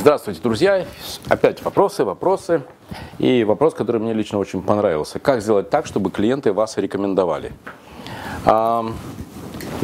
Здравствуйте, друзья. Опять вопросы, вопросы. И вопрос, который мне лично очень понравился. Как сделать так, чтобы клиенты вас рекомендовали? А,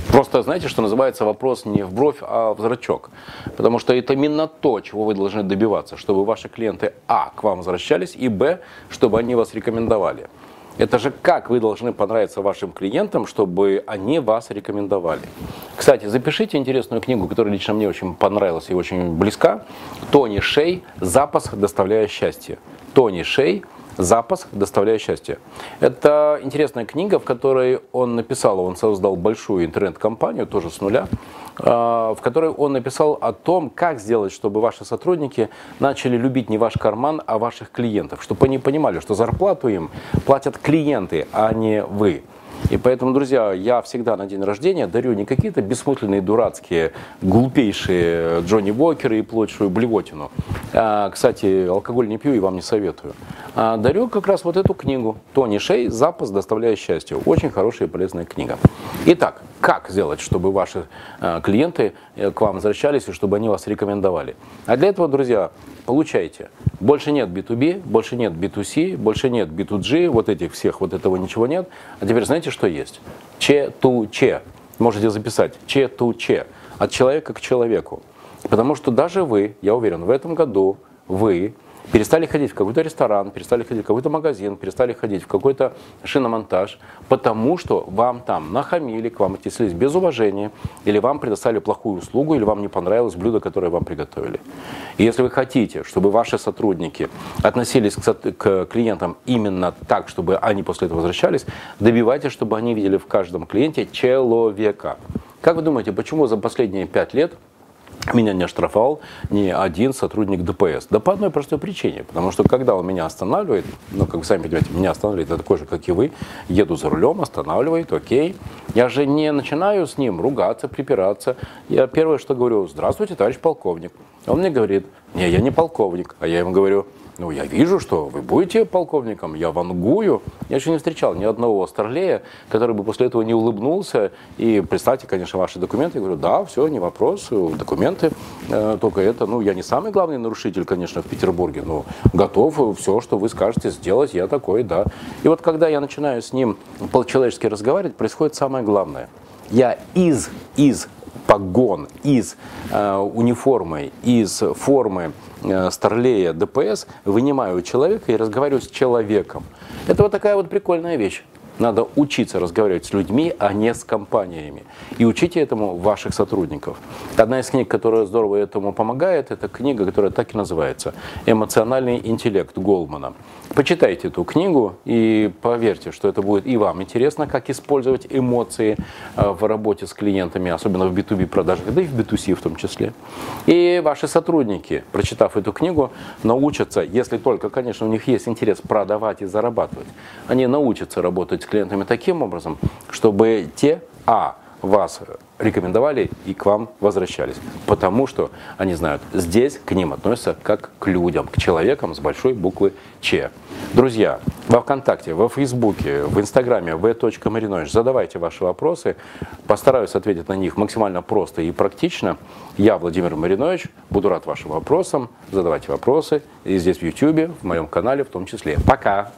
просто знаете, что называется вопрос не в бровь, а в зрачок. Потому что это именно то, чего вы должны добиваться, чтобы ваши клиенты, а, к вам возвращались, и, б, чтобы они вас рекомендовали. Это же как вы должны понравиться вашим клиентам, чтобы они вас рекомендовали. Кстати, запишите интересную книгу, которая лично мне очень понравилась и очень близка. Тони Шей «Запас, доставляя счастье». Тони Шей «Запас, доставляя счастье». Это интересная книга, в которой он написал, он создал большую интернет-компанию, тоже с нуля, а, в которой он написал о том, как сделать, чтобы ваши сотрудники начали любить не ваш карман, а ваших клиентов, чтобы они понимали, что зарплату им платят клиенты, а не вы. И поэтому, друзья, я всегда на день рождения дарю не какие-то бессмысленные, дурацкие, глупейшие Джонни Уокеры и прочую блевотину. А, кстати, алкоголь не пью и вам не советую. А, дарю как раз вот эту книгу Тони Шей «Запас, доставляя счастье». Очень хорошая и полезная книга. Итак, как сделать, чтобы ваши а, клиенты э, к вам возвращались и чтобы они вас рекомендовали? А для этого, друзья, получайте. Больше нет B2B, больше нет B2C, больше нет B2G, вот этих всех, вот этого ничего нет. А теперь знаете, что есть? Че-ту-че. Можете записать. Че-ту-че. От человека к человеку. Потому что даже вы, я уверен, в этом году вы перестали ходить в какой-то ресторан, перестали ходить в какой-то магазин, перестали ходить в какой-то шиномонтаж, потому что вам там нахамили, к вам отнеслись без уважения, или вам предоставили плохую услугу, или вам не понравилось блюдо, которое вам приготовили. И если вы хотите, чтобы ваши сотрудники относились к, к клиентам именно так, чтобы они после этого возвращались, добивайтесь, чтобы они видели в каждом клиенте человека. Как вы думаете, почему за последние пять лет меня не оштрафовал ни один сотрудник ДПС. Да по одной простой причине. Потому что когда он меня останавливает, ну, как вы сами понимаете, меня останавливает, я такой же, как и вы, еду за рулем, останавливает, окей. Я же не начинаю с ним ругаться, припираться. Я первое, что говорю, здравствуйте, товарищ полковник. Он мне говорит, не, я не полковник. А я ему говорю, ну, я вижу, что вы будете полковником, я вангую. Я еще не встречал ни одного старлея, который бы после этого не улыбнулся. И представьте, конечно, ваши документы. Я говорю, да, все, не вопрос, документы. Э, только это, ну, я не самый главный нарушитель, конечно, в Петербурге, но готов все, что вы скажете, сделать, я такой, да. И вот когда я начинаю с ним по-человечески разговаривать, происходит самое главное. Я из, из погон, из э, униформы, из формы Э, старлея ДПС, вынимаю человека и разговариваю с человеком. Это вот такая вот прикольная вещь. Надо учиться разговаривать с людьми, а не с компаниями. И учите этому ваших сотрудников. Одна из книг, которая здорово этому помогает, это книга, которая так и называется «Эмоциональный интеллект» Голмана. Почитайте эту книгу и поверьте, что это будет и вам интересно, как использовать эмоции э, в работе с клиентами, особенно в B2B продажах, да и в B2C в том числе. И ваши сотрудники, прочитав эту книгу, научатся, если только, конечно, у них есть интерес продавать и зарабатывать, они научатся работать с клиентами таким образом, чтобы те, а, вас рекомендовали и к вам возвращались. Потому что они знают, здесь к ним относятся как к людям, к человекам с большой буквы Ч. Друзья, во Вконтакте, во Фейсбуке, в Инстаграме v.marinovич задавайте ваши вопросы. Постараюсь ответить на них максимально просто и практично. Я, Владимир Маринович, буду рад вашим вопросам. Задавайте вопросы и здесь в YouTube, в моем канале в том числе. Пока!